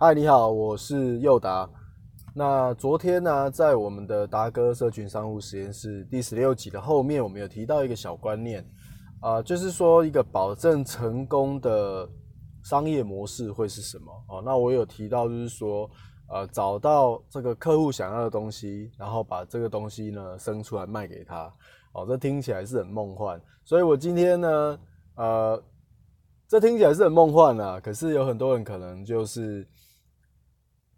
嗨，你好，我是佑达。那昨天呢，在我们的达哥社群商务实验室第十六集的后面，我们有提到一个小观念啊，就是说一个保证成功的商业模式会是什么？哦，那我有提到，就是说，呃，找到这个客户想要的东西，然后把这个东西呢生出来卖给他。哦，这听起来是很梦幻，所以我今天呢，呃，这听起来是很梦幻啊，可是有很多人可能就是。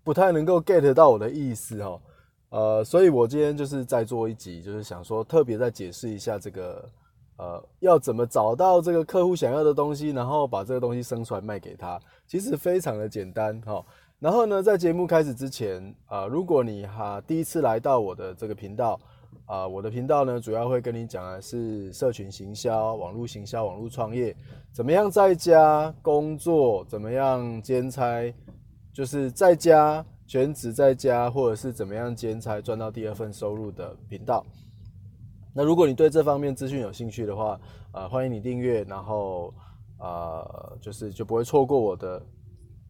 不太能够 get 到我的意思哈，呃，所以我今天就是在做一集，就是想说特别再解释一下这个，呃，要怎么找到这个客户想要的东西，然后把这个东西生出来卖给他，其实非常的简单哈。然后呢，在节目开始之前，啊，如果你哈第一次来到我的这个频道，啊，我的频道呢主要会跟你讲的是社群行销、网络行销、网络创业，怎么样在家工作，怎么样兼差。就是在家全职在家，或者是怎么样兼差赚到第二份收入的频道。那如果你对这方面资讯有兴趣的话，呃，欢迎你订阅，然后呃，就是就不会错过我的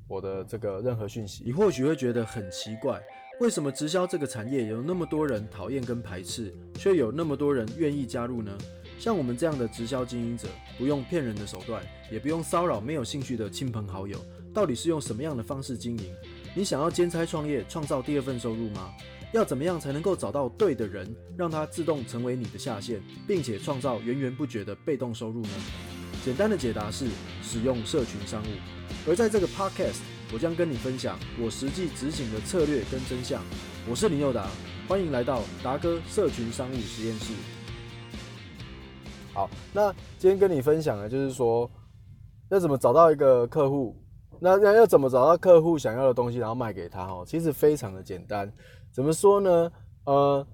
我的这个任何讯息。你或许会觉得很奇怪，为什么直销这个产业有那么多人讨厌跟排斥，却有那么多人愿意加入呢？像我们这样的直销经营者，不用骗人的手段，也不用骚扰没有兴趣的亲朋好友。到底是用什么样的方式经营？你想要兼差创业，创造第二份收入吗？要怎么样才能够找到对的人，让他自动成为你的下线，并且创造源源不绝的被动收入呢？简单的解答是使用社群商务。而在这个 podcast，我将跟你分享我实际执行的策略跟真相。我是林佑达，欢迎来到达哥社群商务实验室。好，那今天跟你分享的就是说，要怎么找到一个客户。那那要怎么找到客户想要的东西，然后卖给他？哦，其实非常的简单。怎么说呢？呃，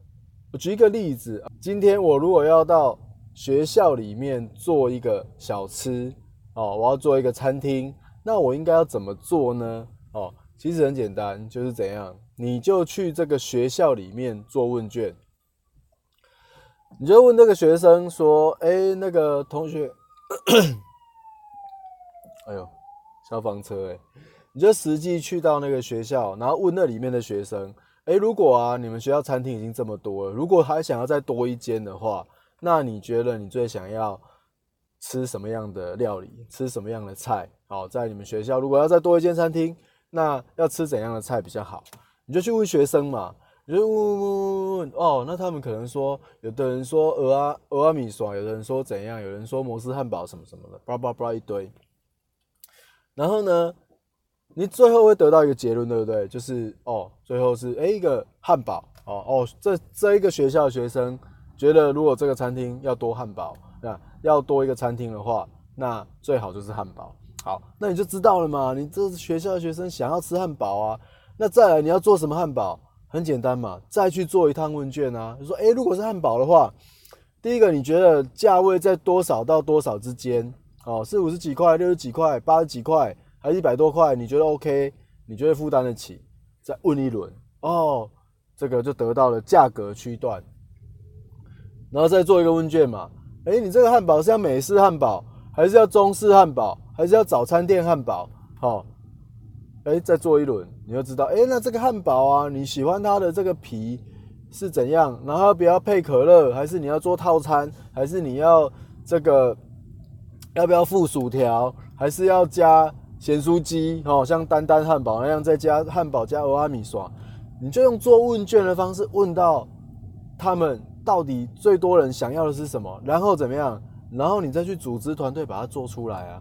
我举一个例子。今天我如果要到学校里面做一个小吃，哦，我要做一个餐厅，那我应该要怎么做呢？哦，其实很简单，就是怎样，你就去这个学校里面做问卷，你就问这个学生说：“哎，那个同学，哎呦。”消防车，哎，你就实际去到那个学校，然后问那里面的学生，哎，如果啊，你们学校餐厅已经这么多了，如果还想要再多一间的话，那你觉得你最想要吃什么样的料理，吃什么样的菜？好，在你们学校如果要再多一间餐厅，那要吃怎样的菜比较好？你就去问学生嘛，你就问问问问问哦，那他们可能说，有的人说鹅啊鹅啊米爽，有的人说怎样，有人说摩斯汉堡什么什么的，叭叭叭一堆。然后呢，你最后会得到一个结论，对不对？就是哦，最后是哎一个汉堡哦哦，这这一个学校的学生觉得，如果这个餐厅要多汉堡，那要多一个餐厅的话，那最好就是汉堡。好，那你就知道了嘛。你这是学校的学生想要吃汉堡啊，那再来你要做什么汉堡？很简单嘛，再去做一趟问卷啊。就说哎，如果是汉堡的话，第一个你觉得价位在多少到多少之间？哦，是五十几块、六十几块、八十几块，还是一百多块？你觉得 OK？你觉得负担得起？再问一轮哦，这个就得到了价格区段，然后再做一个问卷嘛。哎，你这个汉堡是要美式汉堡，还是要中式汉堡，还是要早餐店汉堡？好，哎，再做一轮，你就知道。哎，那这个汉堡啊，你喜欢它的这个皮是怎样？然后不要配可乐，还是你要做套餐，还是你要这个？要不要附薯条，还是要加咸酥鸡？哦，像丹丹汉堡那样再加汉堡加俄阿米爽，你就用做问卷的方式问到他们到底最多人想要的是什么，然后怎么样？然后你再去组织团队把它做出来啊，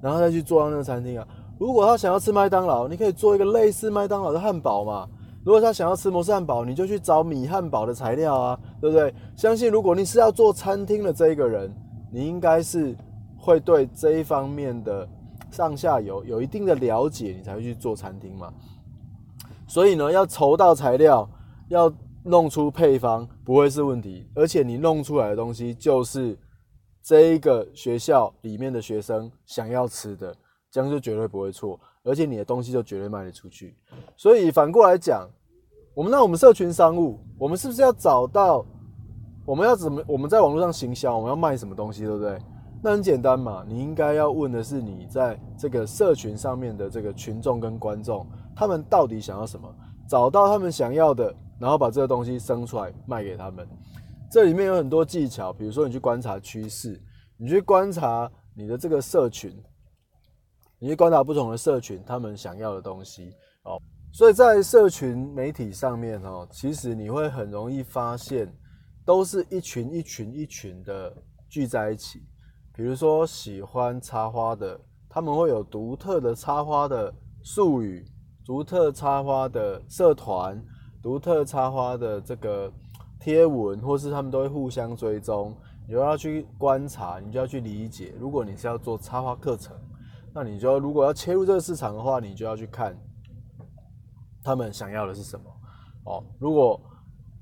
然后再去做到那个餐厅啊。如果他想要吃麦当劳，你可以做一个类似麦当劳的汉堡嘛。如果他想要吃摩斯汉堡，你就去找米汉堡的材料啊，对不对？相信如果你是要做餐厅的这一个人，你应该是。会对这一方面的上下游有一定的了解，你才会去做餐厅嘛。所以呢，要筹到材料，要弄出配方，不会是问题。而且你弄出来的东西就是这一个学校里面的学生想要吃的，这样就绝对不会错。而且你的东西就绝对卖得出去。所以反过来讲，我们那我们社群商务，我们是不是要找到我们要怎么我们在网络上行销，我们要卖什么东西，对不对？那很简单嘛，你应该要问的是你在这个社群上面的这个群众跟观众，他们到底想要什么？找到他们想要的，然后把这个东西生出来卖给他们。这里面有很多技巧，比如说你去观察趋势，你去观察你的这个社群，你去观察不同的社群他们想要的东西哦。所以在社群媒体上面哦，其实你会很容易发现，都是一群一群一群的聚在一起。比如说喜欢插花的，他们会有独特的插花的术语，独特插花的社团，独特插花的这个贴文，或是他们都会互相追踪。你就要去观察，你就要去理解。如果你是要做插花课程，那你就如果要切入这个市场的话，你就要去看他们想要的是什么。哦，如果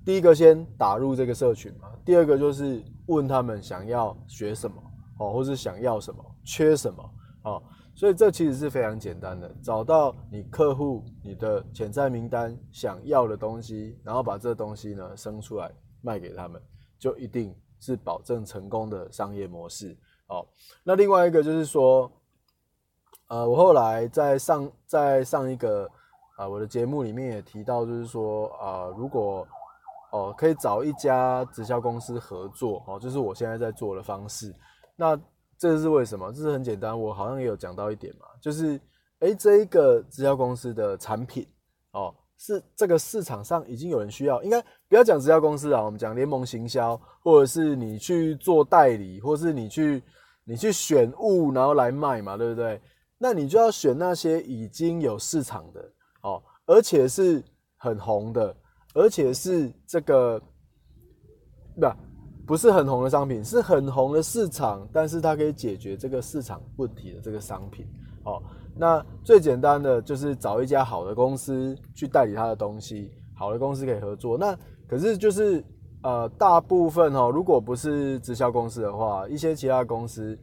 第一个先打入这个社群嘛，第二个就是问他们想要学什么。哦，或是想要什么，缺什么，哦，所以这其实是非常简单的，找到你客户、你的潜在名单想要的东西，然后把这东西呢生出来卖给他们，就一定是保证成功的商业模式。哦，那另外一个就是说，呃，我后来在上在上一个啊我的节目里面也提到，就是说啊，如果哦可以找一家直销公司合作，哦，就是我现在在做的方式。那这是为什么？这是很简单，我好像也有讲到一点嘛，就是诶，这一个直销公司的产品哦，是这个市场上已经有人需要，应该不要讲直销公司啊，我们讲联盟行销，或者是你去做代理，或是你去你去选物然后来卖嘛，对不对？那你就要选那些已经有市场的哦，而且是很红的，而且是这个不。不是很红的商品，是很红的市场，但是它可以解决这个市场问题的这个商品。哦，那最简单的就是找一家好的公司去代理它的东西，好的公司可以合作。那可是就是呃，大部分哦，如果不是直销公司的话，一些其他公司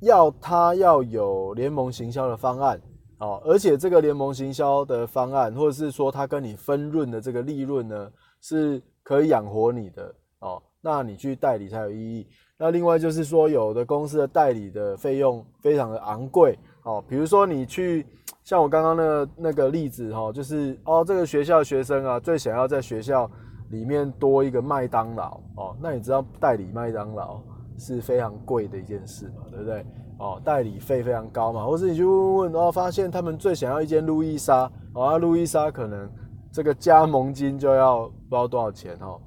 要它要有联盟行销的方案哦，而且这个联盟行销的方案，或者是说它跟你分润的这个利润呢，是可以养活你的哦。那你去代理才有意义。那另外就是说，有的公司的代理的费用非常的昂贵哦。比如说你去，像我刚刚那那个例子哈，就是哦，这个学校学生啊，最想要在学校里面多一个麦当劳哦。那你知道代理麦当劳是非常贵的一件事嘛，对不对？哦，代理费非常高嘛。或是你去问问然哦，发现他们最想要一间路易莎哦，路易莎可能这个加盟金就要不知道多少钱哦。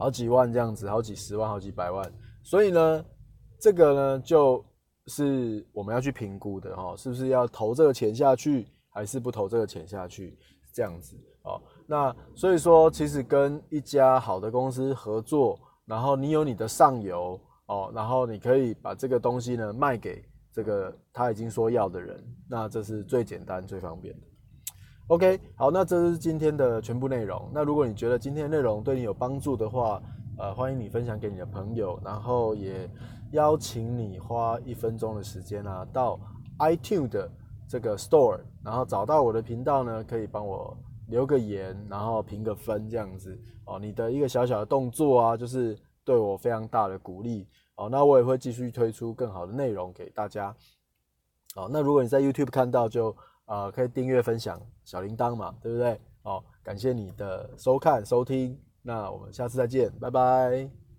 好几万这样子，好几十万，好几百万，所以呢，这个呢就是我们要去评估的哈，是不是要投这个钱下去，还是不投这个钱下去？这样子哦。那所以说，其实跟一家好的公司合作，然后你有你的上游哦，然后你可以把这个东西呢卖给这个他已经说要的人，那这是最简单、最方便的。OK，好，那这是今天的全部内容。那如果你觉得今天内容对你有帮助的话，呃，欢迎你分享给你的朋友，然后也邀请你花一分钟的时间啊，到 iTune 的这个 Store，然后找到我的频道呢，可以帮我留个言，然后评个分这样子哦。你的一个小小的动作啊，就是对我非常大的鼓励哦。那我也会继续推出更好的内容给大家。好，那如果你在 YouTube 看到就。啊，可以订阅、分享小铃铛嘛，对不对？哦，感谢你的收看、收听，那我们下次再见，拜拜。